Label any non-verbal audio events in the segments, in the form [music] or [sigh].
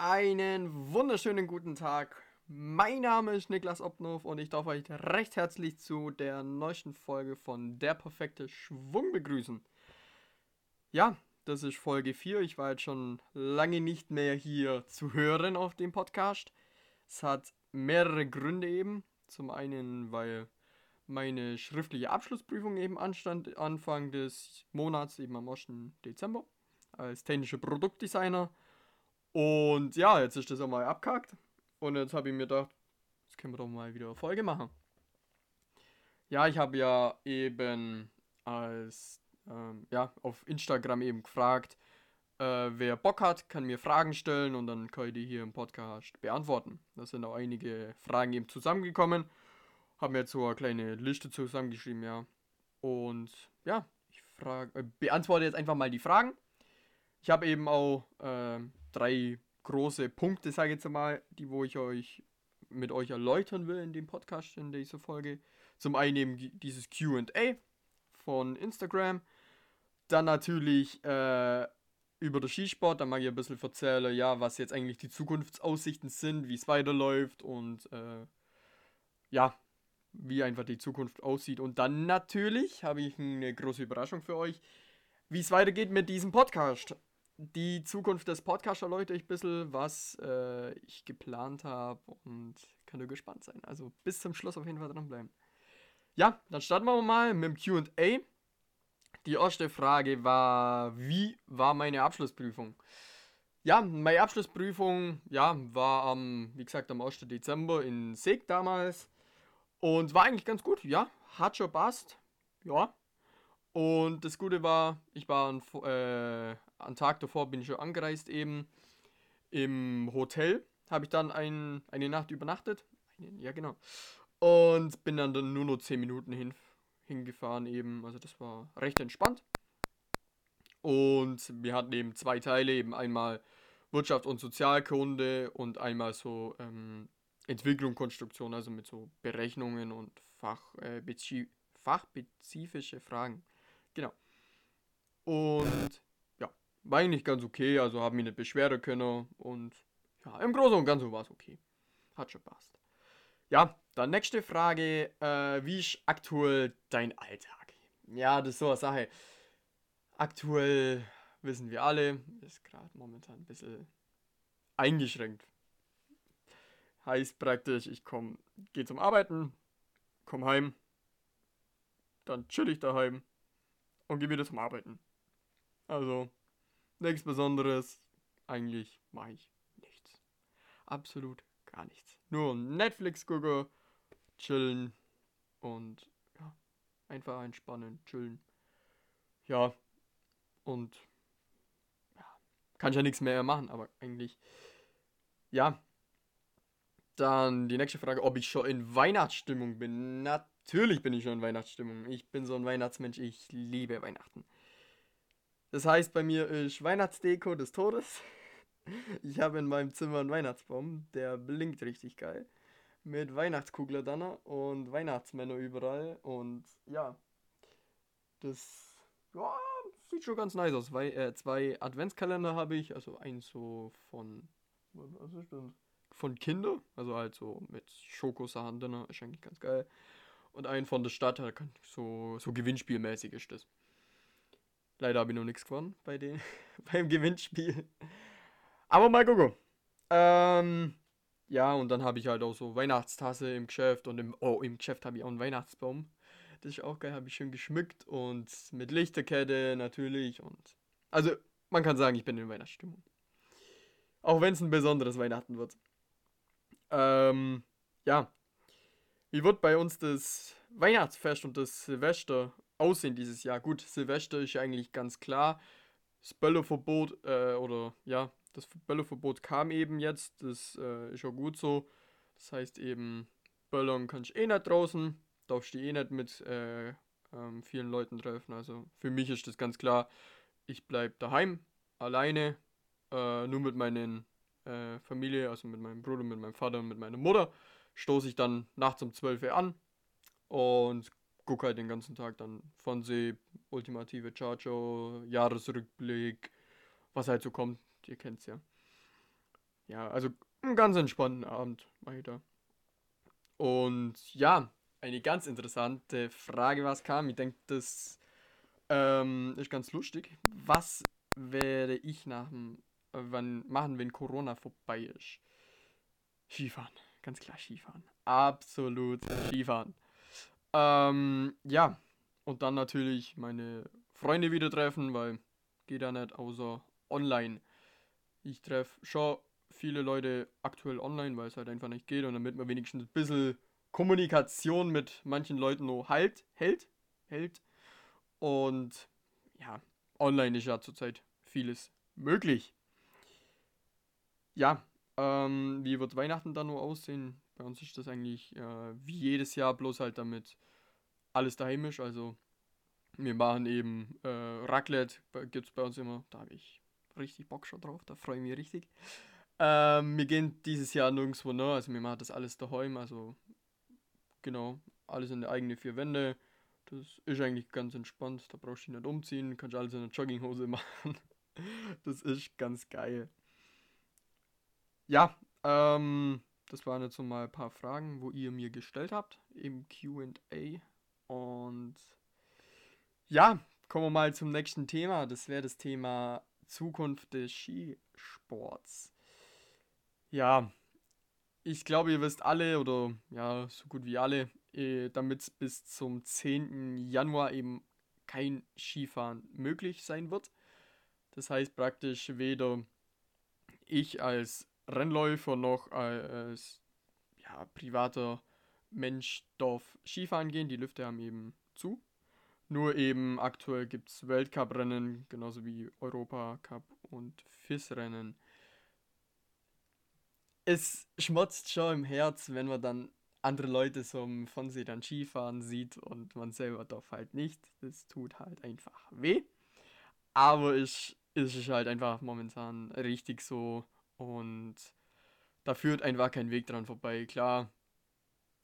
Einen wunderschönen guten Tag. Mein Name ist Niklas Obnow und ich darf euch recht herzlich zu der neuesten Folge von Der perfekte Schwung begrüßen. Ja, das ist Folge 4. Ich war jetzt schon lange nicht mehr hier zu hören auf dem Podcast. Es hat mehrere Gründe eben. Zum einen, weil meine schriftliche Abschlussprüfung eben anstand Anfang des Monats, eben am 1. Dezember, als technischer Produktdesigner. Und ja, jetzt ist das einmal abkackt. Und jetzt habe ich mir gedacht, jetzt können wir doch mal wieder eine Folge machen. Ja, ich habe ja eben als, ähm, ja, auf Instagram eben gefragt, äh, wer Bock hat, kann mir Fragen stellen und dann kann ich die hier im Podcast beantworten. Da sind auch einige Fragen eben zusammengekommen. Haben mir jetzt so eine kleine Liste zusammengeschrieben, ja. Und ja, ich frage, äh, beantworte jetzt einfach mal die Fragen. Ich habe eben auch äh, drei große Punkte, sage ich jetzt mal, die wo ich euch mit euch erläutern will in dem Podcast, in dieser Folge. Zum einen eben dieses QA von Instagram. Dann natürlich äh, über den Skisport, da mag ich ein bisschen erzählen, ja, was jetzt eigentlich die Zukunftsaussichten sind, wie es weiterläuft und äh, ja, wie einfach die Zukunft aussieht. Und dann natürlich habe ich eine große Überraschung für euch, wie es weitergeht mit diesem Podcast. Die Zukunft des Podcasts erläutere ich ein bisschen, was äh, ich geplant habe und kann nur gespannt sein. Also bis zum Schluss auf jeden Fall dranbleiben. Ja, dann starten wir mal mit dem QA. Die erste Frage war, wie war meine Abschlussprüfung? Ja, meine Abschlussprüfung ja, war am, wie gesagt, am 1. Dezember in Seeg damals. Und war eigentlich ganz gut, ja. Hat schon passt. Ja. Und das Gute war, ich war an, äh, am Tag davor bin ich schon angereist eben im Hotel. Habe ich dann ein, eine Nacht übernachtet. Ja, genau. Und bin dann, nur noch 10 Minuten hin, hingefahren eben. Also das war recht entspannt. Und wir hatten eben zwei Teile, eben einmal Wirtschaft und Sozialkunde und einmal so ähm, Entwicklung, Konstruktion, also mit so Berechnungen und Fach, äh, fachspezifische Fragen. Genau. Und war eigentlich ganz okay, also habe mich nicht beschweren können und ja, im Großen und Ganzen war es okay. Hat schon passt. Ja, dann nächste Frage, äh, wie ist aktuell dein Alltag? Ja, das ist so eine Sache. Aktuell wissen wir alle, ist gerade momentan ein bisschen eingeschränkt. Heißt praktisch, ich komme, gehe zum Arbeiten, komme heim, dann chill ich daheim und gehe wieder zum Arbeiten. Also, nichts Besonderes. Eigentlich mache ich nichts. Absolut gar nichts. Nur Netflix gucken, chillen und ja, einfach entspannen, chillen. Ja, und ja, kann ich ja nichts mehr machen, aber eigentlich, ja, dann die nächste Frage, ob ich schon in Weihnachtsstimmung bin. Natürlich bin ich schon in Weihnachtsstimmung. Ich bin so ein Weihnachtsmensch, ich liebe Weihnachten. Das heißt, bei mir ist Weihnachtsdeko des Todes. Ich habe in meinem Zimmer einen Weihnachtsbaum, der blinkt richtig geil. Mit Weihnachtskugler dann und Weihnachtsmänner überall. Und ja, das ja, sieht schon ganz nice aus. Weil, äh, zwei Adventskalender habe ich, also eins so von. Was ist das? von Kinder, also halt so mit Schokosachen drin, ist eigentlich ganz geil. Und einen von der Stadt, so, so gewinnspielmäßig ist das. Leider habe ich noch nichts gewonnen bei den, [laughs] beim Gewinnspiel. Aber mal gucken. Ähm, ja, und dann habe ich halt auch so Weihnachtstasse im Geschäft und im, oh, im Geschäft habe ich auch einen Weihnachtsbaum. Das ist auch geil, habe ich schön geschmückt und mit Lichterkette natürlich und also man kann sagen, ich bin in Weihnachtsstimmung. Auch wenn es ein besonderes Weihnachten wird. Ähm, ja. Wie wird bei uns das Weihnachtsfest und das Silvester aussehen dieses Jahr? Gut, Silvester ist ja eigentlich ganz klar. Das Bölleverbot, äh, oder ja, das Bölleverbot kam eben jetzt. Das äh, ist ja gut so. Das heißt eben, Böllern kannst du eh nicht draußen. Darfst du eh nicht mit äh, ähm, vielen Leuten treffen. Also für mich ist das ganz klar. Ich bleib daheim, alleine, äh, nur mit meinen äh, Familie, also mit meinem Bruder, mit meinem Vater und mit meiner Mutter, stoße ich dann nachts um 12 Uhr an und gucke halt den ganzen Tag dann Fernseh, Ultimative Charger, Jahresrückblick, was halt so kommt, ihr kennt's ja. ja, also einen ganz entspannten Abend weiter. Und ja, eine ganz interessante Frage, was kam. Ich denke, das ähm, ist ganz lustig. Was werde ich nach dem, äh, wann machen, wenn Corona vorbei ist? Skifahren, ganz klar Skifahren. Absolut Skifahren. Ähm, ja, und dann natürlich meine Freunde wieder treffen, weil geht ja nicht außer online. Ich treffe schon viele Leute aktuell online, weil es halt einfach nicht geht und damit man wenigstens ein bisschen Kommunikation mit manchen Leuten noch halt, hält, hält. Und ja, online ist ja zurzeit vieles möglich. Ja, ähm, wie wird Weihnachten dann nur aussehen? Bei uns ist das eigentlich äh, wie jedes Jahr, bloß halt damit alles daheim ist. Also wir machen eben äh, Raclette, gibt es bei uns immer. Da habe ich richtig Bock schon drauf, da freue ich mich richtig. Ähm, wir gehen dieses Jahr nirgendwo ne, also wir machen das alles daheim, also genau, alles in der eigenen vier Wände. Das ist eigentlich ganz entspannt, da brauchst du dich nicht umziehen, kannst alles in der Jogginghose [laughs] machen. Das ist ganz geil. Ja, ähm, das waren jetzt so mal ein paar Fragen, wo ihr mir gestellt habt im QA. Und ja, kommen wir mal zum nächsten Thema. Das wäre das Thema Zukunft des Skisports. Ja, ich glaube, ihr wisst alle oder ja, so gut wie alle, äh, damit bis zum 10. Januar eben kein Skifahren möglich sein wird. Das heißt praktisch weder ich als Rennläufer noch als ja, privater Mensch darf Skifahren gehen. Die Lüfte haben eben zu. Nur eben aktuell gibt es Weltcup-Rennen, genauso wie Europacup und FIS-Rennen es schmotzt schon im Herz, wenn man dann andere Leute so im Fernsehen dann Skifahren sieht und man selber darf halt nicht. Das tut halt einfach weh. Aber es ist halt einfach momentan richtig so und da führt einfach kein Weg dran vorbei. Klar,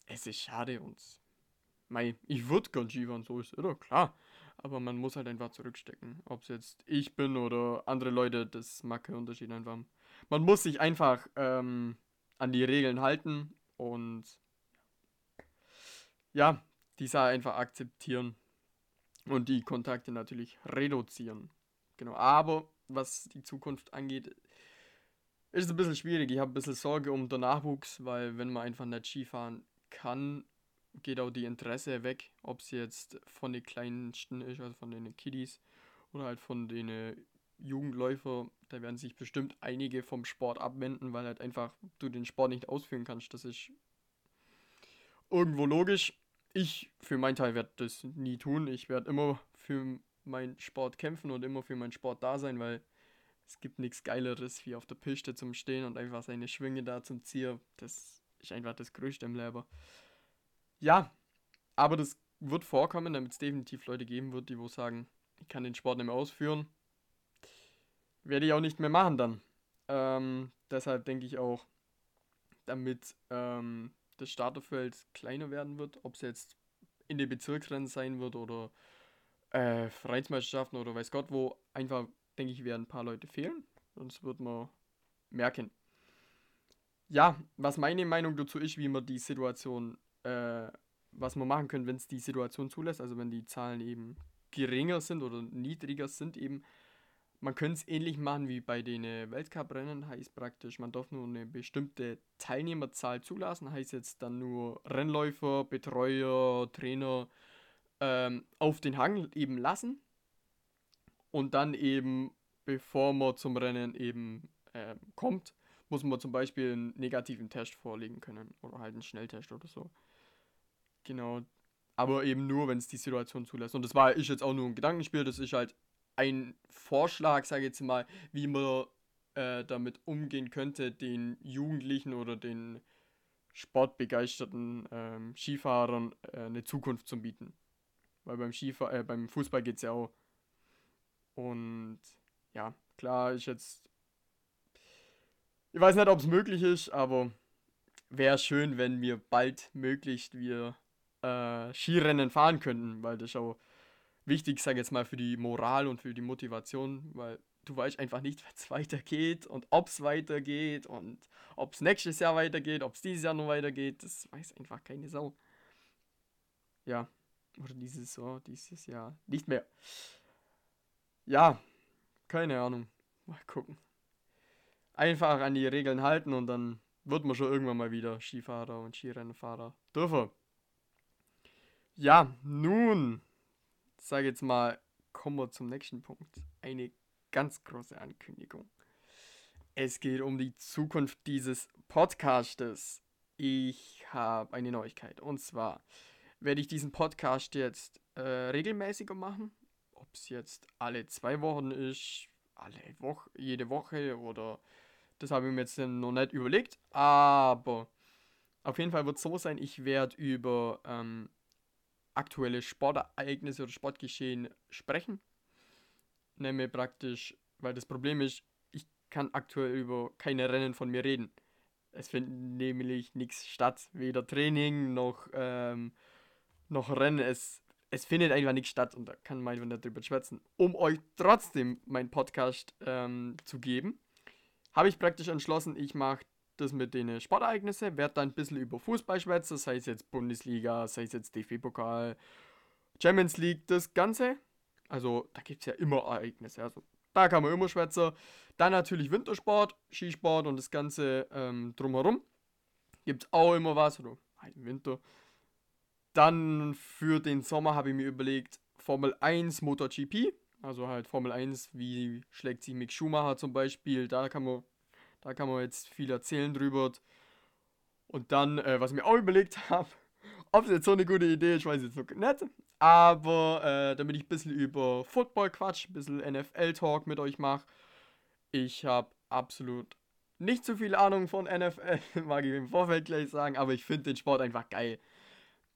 es ist schade und mei, ich würde gern Skifahren, so ist oder? Klar. Aber man muss halt einfach zurückstecken. Ob es jetzt ich bin oder andere Leute, das mag keinen Unterschied einfach man muss sich einfach ähm, an die Regeln halten und ja, diese einfach akzeptieren und die Kontakte natürlich reduzieren. Genau, aber was die Zukunft angeht, ist ein bisschen schwierig. Ich habe ein bisschen Sorge um den Nachwuchs, weil wenn man einfach nicht Skifahren kann, geht auch die Interesse weg, ob es jetzt von den Kleinsten ist, also von den Kiddies oder halt von den Jugendläufer, da werden sich bestimmt einige vom Sport abwenden, weil halt einfach du den Sport nicht ausführen kannst. Das ist irgendwo logisch. Ich für meinen Teil werde das nie tun. Ich werde immer für meinen Sport kämpfen und immer für meinen Sport da sein, weil es gibt nichts Geileres wie auf der Piste zum Stehen und einfach seine Schwinge da zum Ziehen. Das ist einfach das Größte im Leben. Ja, aber das wird vorkommen, damit es definitiv Leute geben wird, die wo sagen, ich kann den Sport nicht mehr ausführen werde ich auch nicht mehr machen dann. Ähm, deshalb denke ich auch, damit ähm, das Starterfeld kleiner werden wird, ob es jetzt in den Bezirksrennen sein wird oder äh, Vereinsmeisterschaften oder weiß Gott wo, einfach denke ich, werden ein paar Leute fehlen. Sonst wird man merken. Ja, was meine Meinung dazu ist, wie man die Situation, äh, was man machen können, wenn es die Situation zulässt, also wenn die Zahlen eben geringer sind oder niedriger sind eben, man könnte es ähnlich machen wie bei den äh, Weltcuprennen, heißt praktisch, man darf nur eine bestimmte Teilnehmerzahl zulassen, heißt jetzt dann nur Rennläufer, Betreuer, Trainer ähm, auf den Hang eben lassen und dann eben, bevor man zum Rennen eben äh, kommt, muss man zum Beispiel einen negativen Test vorlegen können oder halt einen Schnelltest oder so. Genau. Aber eben nur, wenn es die Situation zulässt. Und das war ich jetzt auch nur ein Gedankenspiel, das ist halt ein Vorschlag, sage ich jetzt mal, wie man äh, damit umgehen könnte, den Jugendlichen oder den sportbegeisterten ähm, Skifahrern äh, eine Zukunft zu bieten. Weil beim Skifahr äh, beim Fußball geht es ja auch. Und ja, klar ist jetzt. Ich weiß nicht, ob es möglich ist, aber wäre schön, wenn wir bald möglichst wir äh, Skirennen fahren könnten, weil das auch wichtig, ich jetzt mal, für die Moral und für die Motivation, weil du weißt einfach nicht, [laughs] es weitergeht und ob es weitergeht und ob es nächstes Jahr weitergeht, ob es dieses Jahr noch weitergeht, das weiß einfach keine Sau. Ja, oder dieses Jahr, dieses Jahr nicht mehr. Ja, keine Ahnung. Mal gucken. Einfach an die Regeln halten und dann wird man schon irgendwann mal wieder Skifahrer und Skirennfahrer dürfen. Ja, nun, sage jetzt mal, kommen wir zum nächsten Punkt. Eine ganz große Ankündigung. Es geht um die Zukunft dieses Podcastes. Ich habe eine Neuigkeit. Und zwar werde ich diesen Podcast jetzt äh, regelmäßiger machen. Ob es jetzt alle zwei Wochen ist, alle Woche, jede Woche oder das habe ich mir jetzt noch nicht überlegt. Aber auf jeden Fall wird es so sein, ich werde über ähm, aktuelle Sportereignisse oder Sportgeschehen sprechen. Nehme praktisch, weil das Problem ist, ich kann aktuell über keine Rennen von mir reden. Es findet nämlich nichts statt, weder Training noch, ähm, noch Rennen. Es, es findet einfach nichts statt und da kann man einfach nicht drüber schwätzen. Um euch trotzdem meinen Podcast ähm, zu geben, habe ich praktisch entschlossen, ich mache das mit den Sportereignissen, werde dann ein bisschen über Fußball schwätzen, sei es jetzt Bundesliga, sei es jetzt DFB-Pokal, Champions League, das Ganze. Also da gibt es ja immer Ereignisse, also da kann man immer schwätzen. Dann natürlich Wintersport, Skisport und das Ganze ähm, drumherum. Gibt es auch immer was, oder halt im Winter. Dann für den Sommer habe ich mir überlegt, Formel 1 MotoGP. Also halt Formel 1, wie schlägt sich Mick Schumacher zum Beispiel. Da kann man da kann man jetzt viel erzählen drüber. Und dann, äh, was ich mir auch überlegt [laughs] habe, ob es jetzt so eine gute Idee ist, weiß ich jetzt noch nicht. Aber äh, damit ich ein bisschen über Football quatsch, ein bisschen NFL-Talk mit euch mache. Ich habe absolut nicht so viel Ahnung von NFL, [laughs] mag ich im Vorfeld gleich sagen, aber ich finde den Sport einfach geil.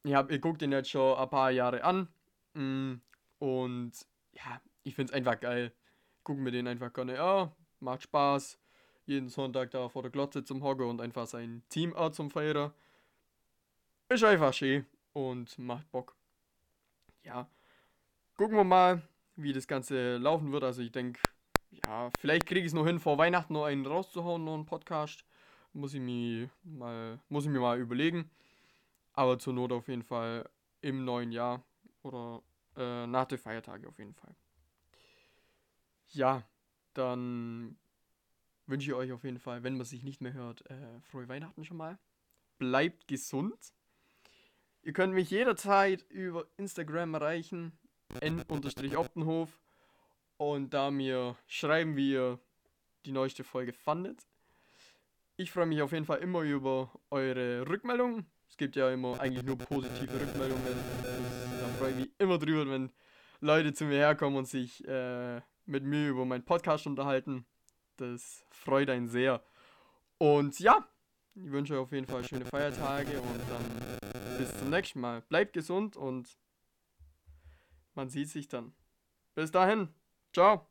Ich habe ihr guckt den jetzt schon ein paar Jahre an. Mm, und ja, ich finde es einfach geil. Gucken mir den einfach gerne. Ja, macht Spaß jeden Sonntag da vor der Glotze zum Hocken und einfach sein Team auch zum Feiern. Ist einfach schön und macht Bock. Ja, gucken wir mal, wie das Ganze laufen wird. Also ich denke, ja, vielleicht kriege ich es noch hin, vor Weihnachten noch einen rauszuhauen, noch einen Podcast. Muss ich, mir mal, muss ich mir mal überlegen. Aber zur Not auf jeden Fall im neuen Jahr oder äh, nach den Feiertagen auf jeden Fall. Ja, dann wünsche ich euch auf jeden Fall, wenn man sich nicht mehr hört, äh, frohe Weihnachten schon mal. Bleibt gesund. Ihr könnt mich jederzeit über Instagram erreichen, n-optenhof und da mir schreiben, wie ihr die neueste Folge fandet. Ich freue mich auf jeden Fall immer über eure Rückmeldungen. Es gibt ja immer eigentlich nur positive Rückmeldungen. Da freue ich mich immer drüber, wenn Leute zu mir herkommen und sich äh, mit mir über meinen Podcast unterhalten. Das freut einen sehr. Und ja, ich wünsche euch auf jeden Fall schöne Feiertage und dann bis zum nächsten Mal. Bleibt gesund und man sieht sich dann. Bis dahin. Ciao.